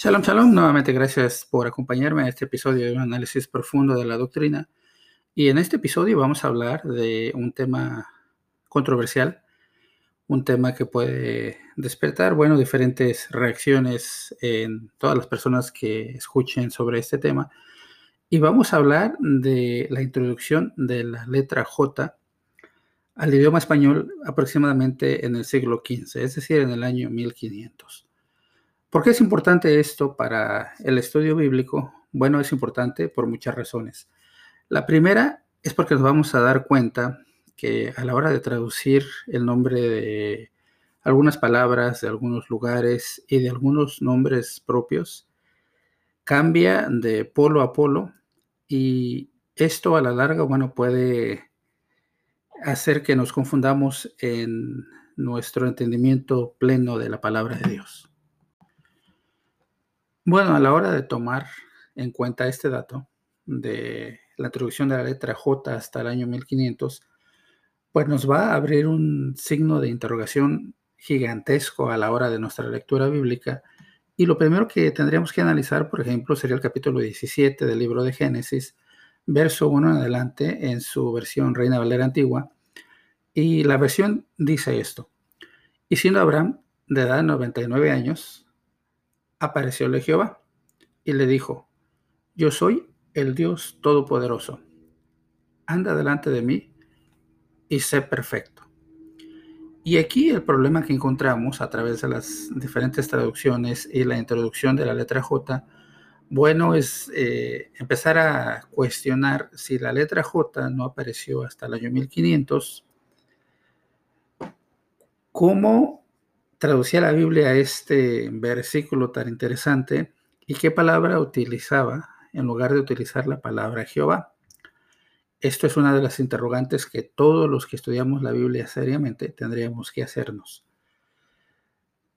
Shalom, shalom. Nuevamente gracias por acompañarme en este episodio de un análisis profundo de la doctrina. Y en este episodio vamos a hablar de un tema controversial, un tema que puede despertar, bueno, diferentes reacciones en todas las personas que escuchen sobre este tema. Y vamos a hablar de la introducción de la letra J al idioma español aproximadamente en el siglo XV, es decir, en el año 1500. ¿Por qué es importante esto para el estudio bíblico? Bueno, es importante por muchas razones. La primera es porque nos vamos a dar cuenta que a la hora de traducir el nombre de algunas palabras, de algunos lugares y de algunos nombres propios, cambia de polo a polo y esto a la larga, bueno, puede hacer que nos confundamos en nuestro entendimiento pleno de la palabra de Dios. Bueno, a la hora de tomar en cuenta este dato de la introducción de la letra J hasta el año 1500, pues nos va a abrir un signo de interrogación gigantesco a la hora de nuestra lectura bíblica. Y lo primero que tendríamos que analizar, por ejemplo, sería el capítulo 17 del libro de Génesis, verso 1 en adelante, en su versión Reina Valera Antigua. Y la versión dice esto. Y siendo Abraham de edad de 99 años, aparecióle Jehová y le dijo, yo soy el Dios Todopoderoso. Anda delante de mí y sé perfecto. Y aquí el problema que encontramos a través de las diferentes traducciones y la introducción de la letra J, bueno, es eh, empezar a cuestionar si la letra J no apareció hasta el año 1500, ¿cómo traducía la Biblia a este versículo tan interesante y qué palabra utilizaba en lugar de utilizar la palabra Jehová. Esto es una de las interrogantes que todos los que estudiamos la Biblia seriamente tendríamos que hacernos.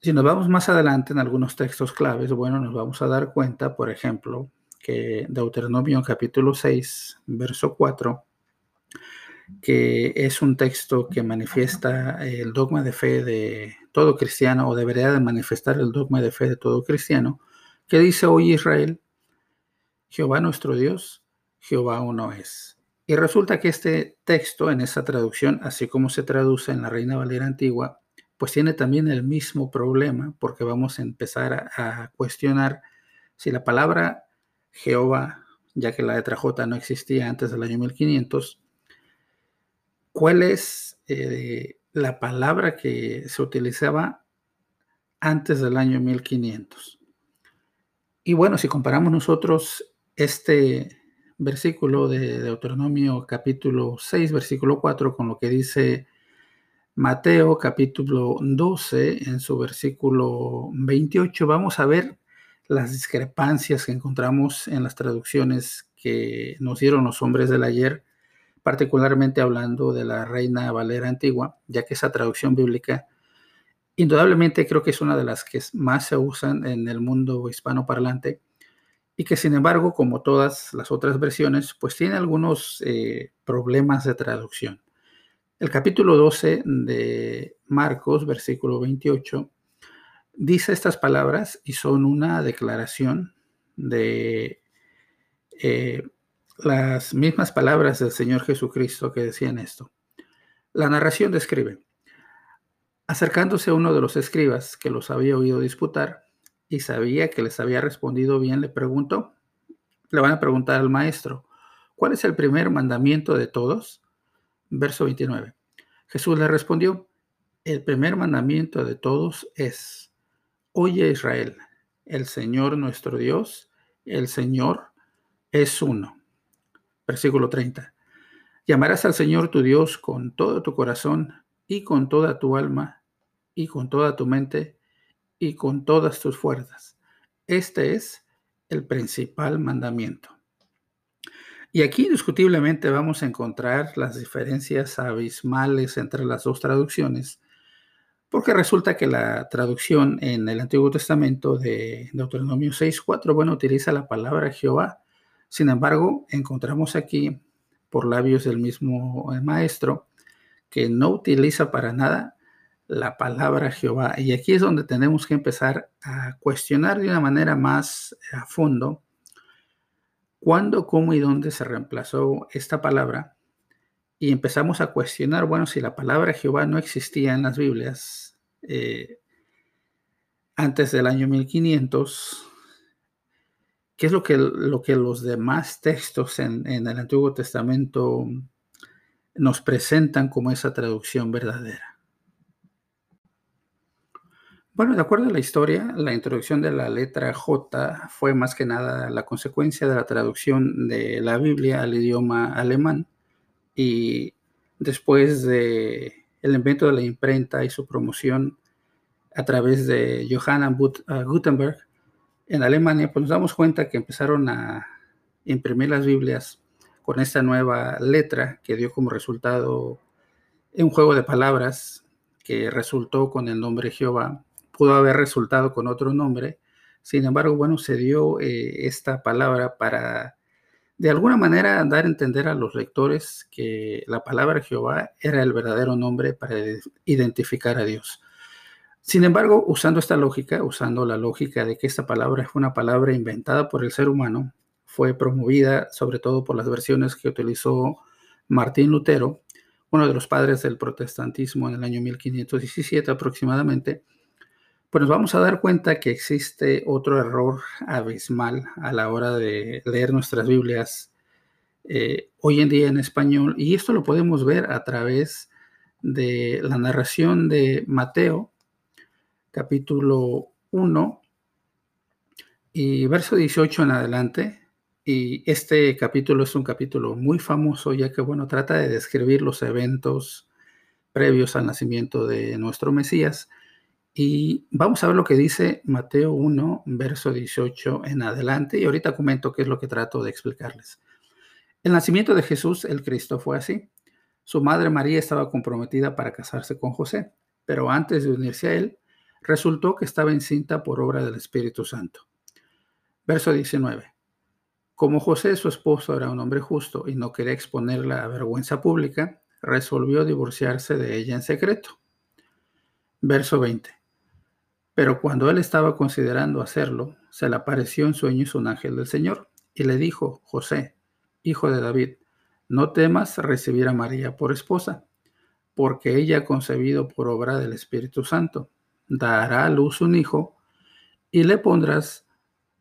Si nos vamos más adelante en algunos textos claves, bueno, nos vamos a dar cuenta, por ejemplo, que Deuteronomio capítulo 6, verso 4, que es un texto que manifiesta el dogma de fe de todo cristiano, o debería de manifestar el dogma de fe de todo cristiano, que dice hoy Israel, Jehová nuestro Dios, Jehová uno es. Y resulta que este texto en esa traducción, así como se traduce en la Reina Valera Antigua, pues tiene también el mismo problema, porque vamos a empezar a, a cuestionar si la palabra Jehová, ya que la letra J no existía antes del año 1500, ¿Cuál es eh, la palabra que se utilizaba antes del año 1500? Y bueno, si comparamos nosotros este versículo de Deuteronomio capítulo 6, versículo 4, con lo que dice Mateo capítulo 12 en su versículo 28, vamos a ver las discrepancias que encontramos en las traducciones que nos dieron los hombres del ayer particularmente hablando de la Reina Valera Antigua, ya que esa traducción bíblica indudablemente creo que es una de las que más se usan en el mundo hispanoparlante y que sin embargo, como todas las otras versiones, pues tiene algunos eh, problemas de traducción. El capítulo 12 de Marcos, versículo 28, dice estas palabras y son una declaración de eh, las mismas palabras del Señor Jesucristo que decían esto. La narración describe, acercándose a uno de los escribas que los había oído disputar y sabía que les había respondido bien, le preguntó, le van a preguntar al maestro, ¿cuál es el primer mandamiento de todos? Verso 29. Jesús le respondió, el primer mandamiento de todos es, oye Israel, el Señor nuestro Dios, el Señor es uno. Versículo 30. Llamarás al Señor tu Dios con todo tu corazón y con toda tu alma y con toda tu mente y con todas tus fuerzas. Este es el principal mandamiento. Y aquí indiscutiblemente vamos a encontrar las diferencias abismales entre las dos traducciones, porque resulta que la traducción en el Antiguo Testamento de Deuteronomio 6.4, bueno, utiliza la palabra Jehová sin embargo, encontramos aquí, por labios del mismo maestro, que no utiliza para nada la palabra Jehová. Y aquí es donde tenemos que empezar a cuestionar de una manera más a fondo cuándo, cómo y dónde se reemplazó esta palabra. Y empezamos a cuestionar, bueno, si la palabra Jehová no existía en las Biblias eh, antes del año 1500, ¿qué es lo que, lo que los demás textos en, el Antiguo Testamento nos presentan como esa traducción verdadera? Bueno, de acuerdo a la historia, la introducción de la letra J fue más que nada la consecuencia de la traducción de la Biblia al idioma alemán y después de invento de la imprenta y su promoción a través de Johann uh, Gutenberg en Alemania, pues nos damos cuenta que empezaron a imprimir las Biblias con esta nueva letra que dio como resultado un juego de palabras que resultó con el nombre Jehová pudo haber resultado con otro nombre. Sin embargo, bueno, se dio eh, esta palabra para de alguna manera dar a entender a los lectores que la palabra Jehová era el verdadero nombre para identificar a Dios. Sin embargo, usando esta lógica, usando la lógica de que esta palabra fue una palabra inventada por el ser humano, fue promovida sobre todo por las versiones que utilizó Martín Lutero, uno de los padres del protestantismo en el año 1517 aproximadamente, pues nos vamos a dar cuenta que existe otro error abismal a la hora de leer nuestras Biblias eh, hoy en día en español. Y esto lo podemos ver a través de la narración de Mateo, capítulo 1 y verso 18 en adelante. Y este capítulo es un capítulo muy famoso ya que, bueno, trata de describir los eventos previos al nacimiento de nuestro Mesías y vamos a ver lo que dice Mateo 1, verso 18 en adelante. Y ahorita comento qué es lo que trato de explicarles. El nacimiento de Jesús, el Cristo, fue así. Su madre María estaba comprometida para casarse con José, pero antes de unirse a él, resultó que estaba encinta por obra del Espíritu Santo. Verso 19. Como José, su esposo, era un hombre justo y no quería exponerla a vergüenza pública, resolvió divorciarse de ella en secreto. Verso 20. Pero cuando él estaba considerando hacerlo, se le apareció en sueños un ángel del Señor y le dijo, José, hijo de David, no temas recibir a María por esposa, porque ella ha concebido por obra del Espíritu Santo. Dará a luz un hijo y le pondrás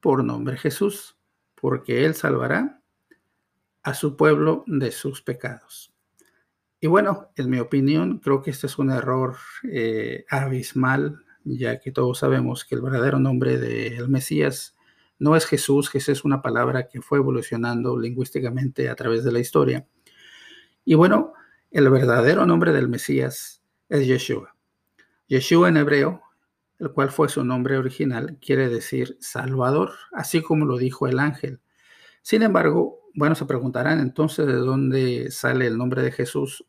por nombre Jesús, porque él salvará a su pueblo de sus pecados. Y bueno, en mi opinión, creo que este es un error eh, abismal ya que todos sabemos que el verdadero nombre del Mesías no es Jesús, Jesús es una palabra que fue evolucionando lingüísticamente a través de la historia. Y bueno, el verdadero nombre del Mesías es Yeshua. Yeshua en hebreo, el cual fue su nombre original, quiere decir Salvador, así como lo dijo el ángel. Sin embargo, bueno, se preguntarán entonces de dónde sale el nombre de Jesús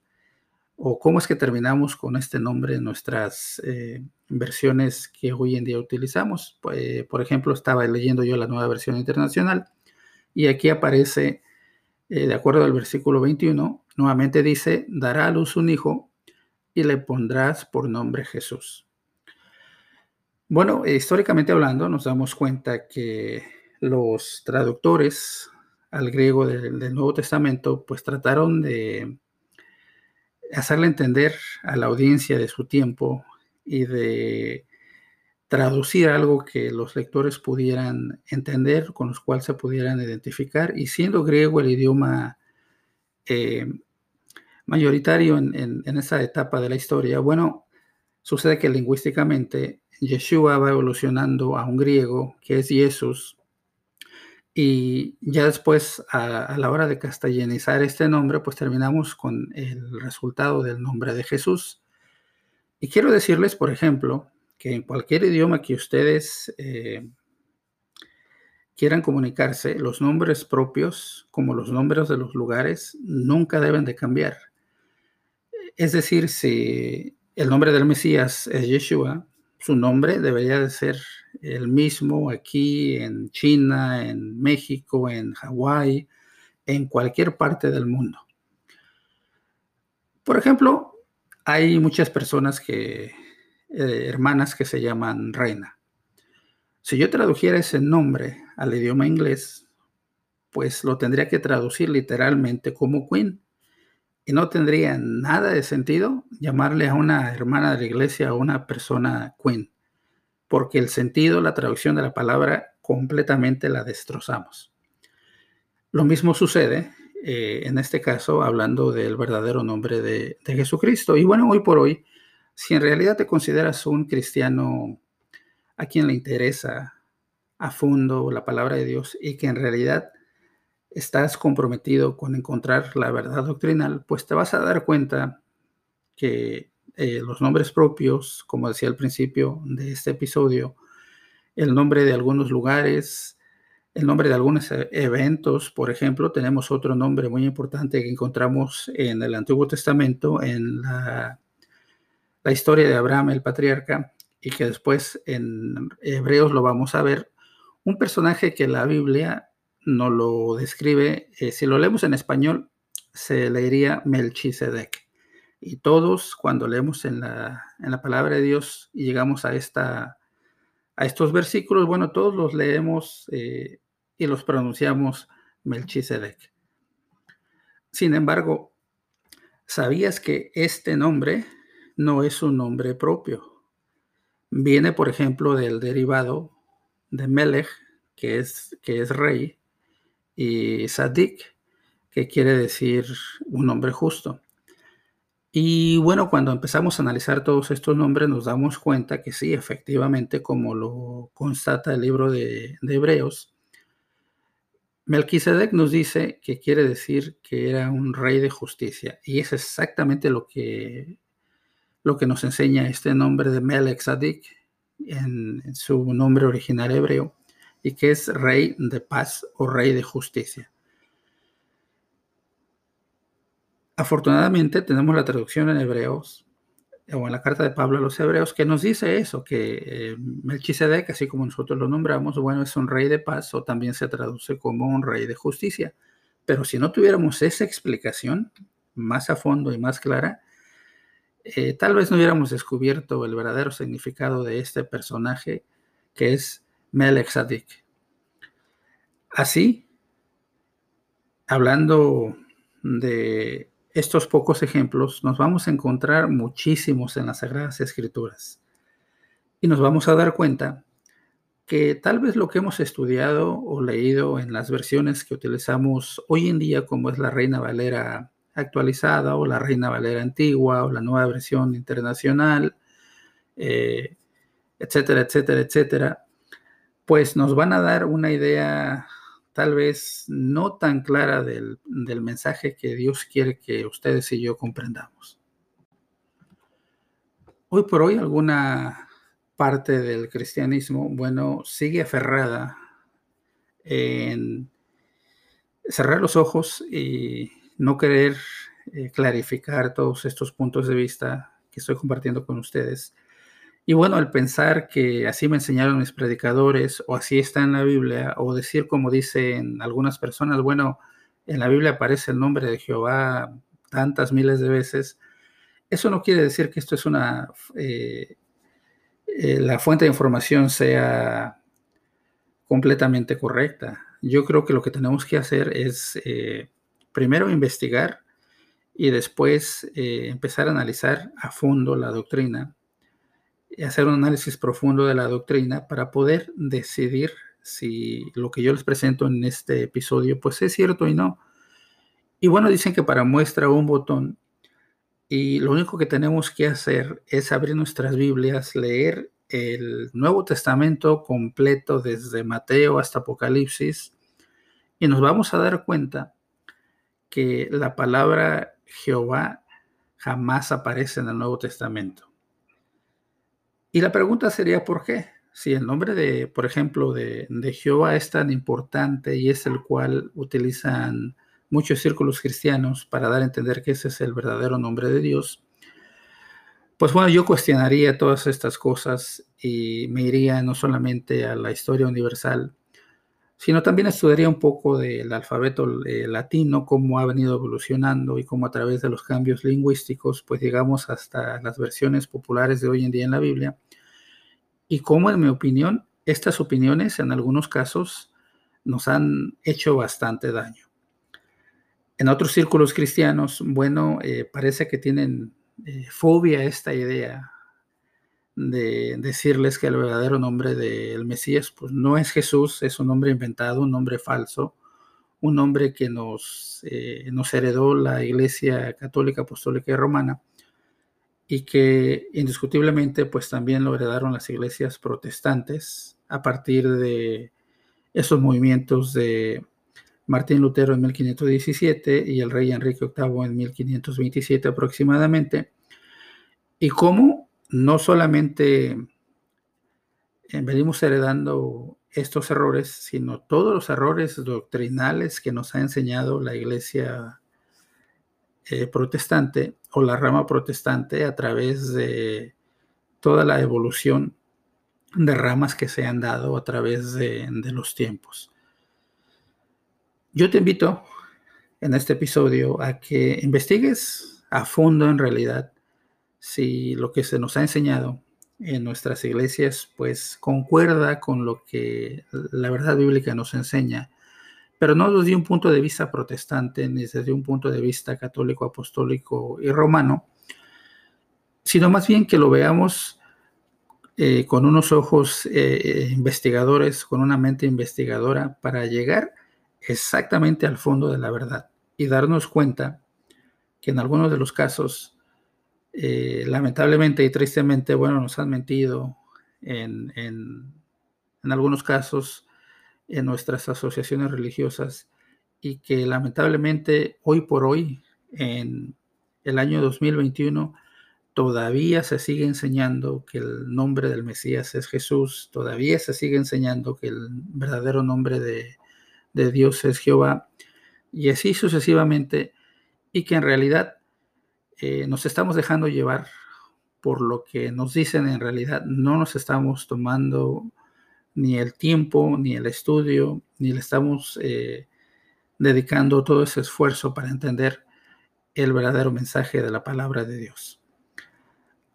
o cómo es que terminamos con este nombre en nuestras eh, versiones que hoy en día utilizamos. Pues, por ejemplo, estaba leyendo yo la nueva versión internacional y aquí aparece, eh, de acuerdo al versículo 21, nuevamente dice, dará a luz un hijo y le pondrás por nombre Jesús. Bueno, históricamente hablando, nos damos cuenta que los traductores al griego del Nuevo Testamento, pues trataron de hacerle entender a la audiencia de su tiempo y de traducir algo que los lectores pudieran entender, con los cuales se pudieran identificar. Y siendo griego el idioma eh, mayoritario en, en, esa etapa de la historia, bueno, sucede que lingüísticamente Yeshua va evolucionando a un griego que es Jesús, y ya después, a, la hora de castellanizar este nombre, pues terminamos con el resultado del nombre de Jesús. Y quiero decirles, por ejemplo, que en cualquier idioma que ustedes eh, quieran comunicarse, los nombres propios, como los nombres de los lugares, nunca deben de cambiar. Es decir, si el nombre del Mesías es Yeshua, su nombre debería de ser el mismo aquí en China, en México, en Hawái, en cualquier parte del mundo. Por ejemplo, hay muchas personas que eh, hermanas que se llaman reina. Si yo tradujera ese nombre al idioma inglés, pues lo tendría que traducir literalmente como queen. Y no tendría nada de sentido llamarle a una hermana de la iglesia o una persona queen, porque el sentido, la traducción de la palabra, completamente la destrozamos. Lo mismo sucede eh, en este caso hablando del verdadero nombre de, de Jesucristo. Y bueno, hoy por hoy, si en realidad te consideras un cristiano a quien le interesa a fondo la palabra de Dios y que en realidad estás comprometido con encontrar la verdad doctrinal, pues te vas a dar cuenta que eh, los nombres propios, como decía al principio de este episodio, el nombre de algunos lugares, el nombre de algunos e-, eventos, por ejemplo, tenemos otro nombre muy importante que encontramos en el Antiguo Testamento, en la, la historia de Abraham, el patriarca, y que después en Hebreos lo vamos a ver, un personaje que la Biblia no lo describe, eh, si lo leemos en español, se leería Melchizedek. Y todos, cuando leemos en la, en la palabra de Dios y llegamos a, esta, a estos versículos, bueno, todos los leemos eh, y los pronunciamos Melchizedek. Sin embargo, ¿sabías que este nombre no es un nombre propio? Viene, por ejemplo, del derivado de Melech, que es, que es rey, y Sadik, que quiere decir un hombre justo. Y bueno, cuando empezamos a analizar todos estos nombres, nos damos cuenta que sí, efectivamente, como lo constata el libro de, Hebreos, Melquisedec nos dice que quiere decir que era un rey de justicia. Y es exactamente lo que, lo que nos enseña este nombre de Melech Sadik en, en su nombre original hebreo y que es rey de paz o rey de justicia. Afortunadamente tenemos la traducción en hebreos o en la carta de Pablo a los hebreos que nos dice eso, que eh, Melchizedek, así como nosotros lo nombramos, bueno, es un rey de paz o también se traduce como un rey de justicia. Pero si no tuviéramos esa explicación más a fondo y más clara, eh, tal vez no hubiéramos descubierto el verdadero significado de este personaje que es Melech Así, hablando de estos pocos ejemplos, nos vamos a encontrar muchísimos en las Sagradas Escrituras. Y nos vamos a dar cuenta que tal vez lo que hemos estudiado o leído en las versiones que utilizamos hoy en día, como es la Reina Valera actualizada o la Reina Valera antigua o la nueva versión internacional, eh, etcétera, etcétera, etcétera, pues nos van a dar una idea tal vez no tan clara del, mensaje que Dios quiere que ustedes y yo comprendamos. Hoy por hoy alguna parte del cristianismo, bueno, sigue aferrada en cerrar los ojos y no querer eh, clarificar todos estos puntos de vista que estoy compartiendo con ustedes y bueno, al pensar que así me enseñaron mis predicadores, o así está en la Biblia, o decir como dicen algunas personas, bueno, en la Biblia aparece el nombre de Jehová tantas miles de veces, eso no quiere decir que esto es una, eh, eh, la fuente de información sea completamente correcta. Yo creo que lo que tenemos que hacer es eh, primero investigar y después empezar a analizar a fondo la doctrina hacer un análisis profundo de la doctrina para poder decidir si lo que yo les presento en este episodio pues es cierto y no. Y bueno, dicen que para muestra un botón y lo único que tenemos que hacer es abrir nuestras Biblias, leer el Nuevo Testamento completo desde Mateo hasta Apocalipsis y nos vamos a dar cuenta que la palabra Jehová jamás aparece en el Nuevo Testamento. Y la pregunta sería, ¿por qué? Si el nombre de, por ejemplo, de, Jehová es tan importante y es el cual utilizan muchos círculos cristianos para dar a entender que ese es el verdadero nombre de Dios, pues bueno, yo cuestionaría todas estas cosas y me iría no solamente a la historia universal, sino también estudiaría un poco del alfabeto eh, latino, cómo ha venido evolucionando y cómo a través de los cambios lingüísticos, pues llegamos hasta las versiones populares de hoy en día en la Biblia, y cómo, en mi opinión, estas opiniones en algunos casos nos han hecho bastante daño. En otros círculos cristianos, bueno, eh, parece que tienen eh, fobia a esta idea de decirles que el verdadero nombre del Mesías pues no es Jesús, es un nombre inventado, un nombre falso, un nombre que nos, eh, nos heredó la Iglesia Católica Apostólica y Romana y que indiscutiblemente pues también lo heredaron las iglesias protestantes a partir de esos movimientos de Martín Lutero en 1517 y el rey Enrique VIII en 1527 aproximadamente, y cómo no solamente eh, venimos heredando estos errores, sino todos los errores doctrinales que nos ha enseñado la iglesia eh, protestante o la rama protestante a través de toda la evolución de ramas que se han dado a través de, de los tiempos. Yo te invito en este episodio a que investigues a fondo en realidad si lo que se nos ha enseñado en nuestras iglesias pues concuerda con lo que la verdad bíblica nos enseña, pero no desde un punto de vista protestante ni desde un punto de vista católico, apostólico y romano, sino más bien que lo veamos eh, con unos ojos eh, investigadores, con una mente investigadora, para llegar exactamente al fondo de la verdad y darnos cuenta que en algunos de los casos eh, lamentablemente y tristemente, bueno, nos han mentido en, en, algunos casos en nuestras asociaciones religiosas y que lamentablemente hoy por hoy, en el año 2021, todavía se sigue enseñando que el nombre del Mesías es Jesús, todavía se sigue enseñando que el verdadero nombre de, de Dios es Jehová, y así sucesivamente, y que en realidad eh, nos estamos dejando llevar por lo que nos dicen en realidad, no nos estamos tomando ni el tiempo, ni el estudio, ni le estamos eh, dedicando todo ese esfuerzo para entender el verdadero mensaje de la palabra de Dios.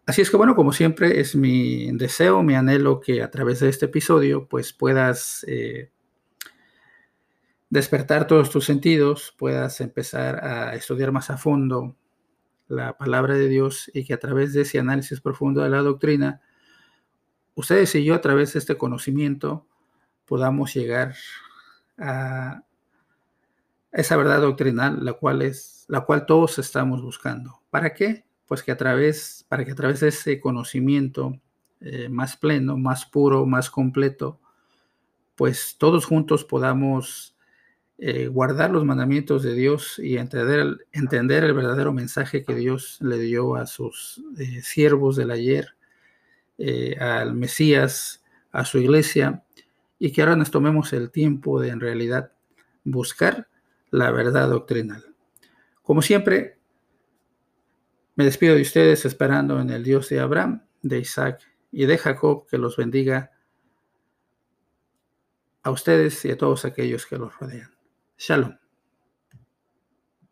Así es que bueno, como siempre, es mi deseo, mi anhelo que a través de este episodio pues puedas eh, despertar todos tus sentidos, puedas empezar a estudiar más a fondo la palabra de Dios y que a través de ese análisis profundo de la doctrina, ustedes y yo a través de este conocimiento podamos llegar a esa verdad doctrinal, la cual es la cual todos estamos buscando. ¿Para qué? Pues que a través, para que a través de ese conocimiento eh, más pleno, más puro, más completo, pues todos juntos podamos eh, guardar los mandamientos de Dios y entender, entender, el verdadero mensaje que Dios le dio a sus eh, siervos del ayer, eh, al Mesías, a su iglesia, y que ahora nos tomemos el tiempo de en realidad buscar la verdad doctrinal. Como siempre, me despido de ustedes esperando en el Dios de Abraham, de Isaac y de Jacob que los bendiga a ustedes y a todos aquellos que los rodean. Shalom.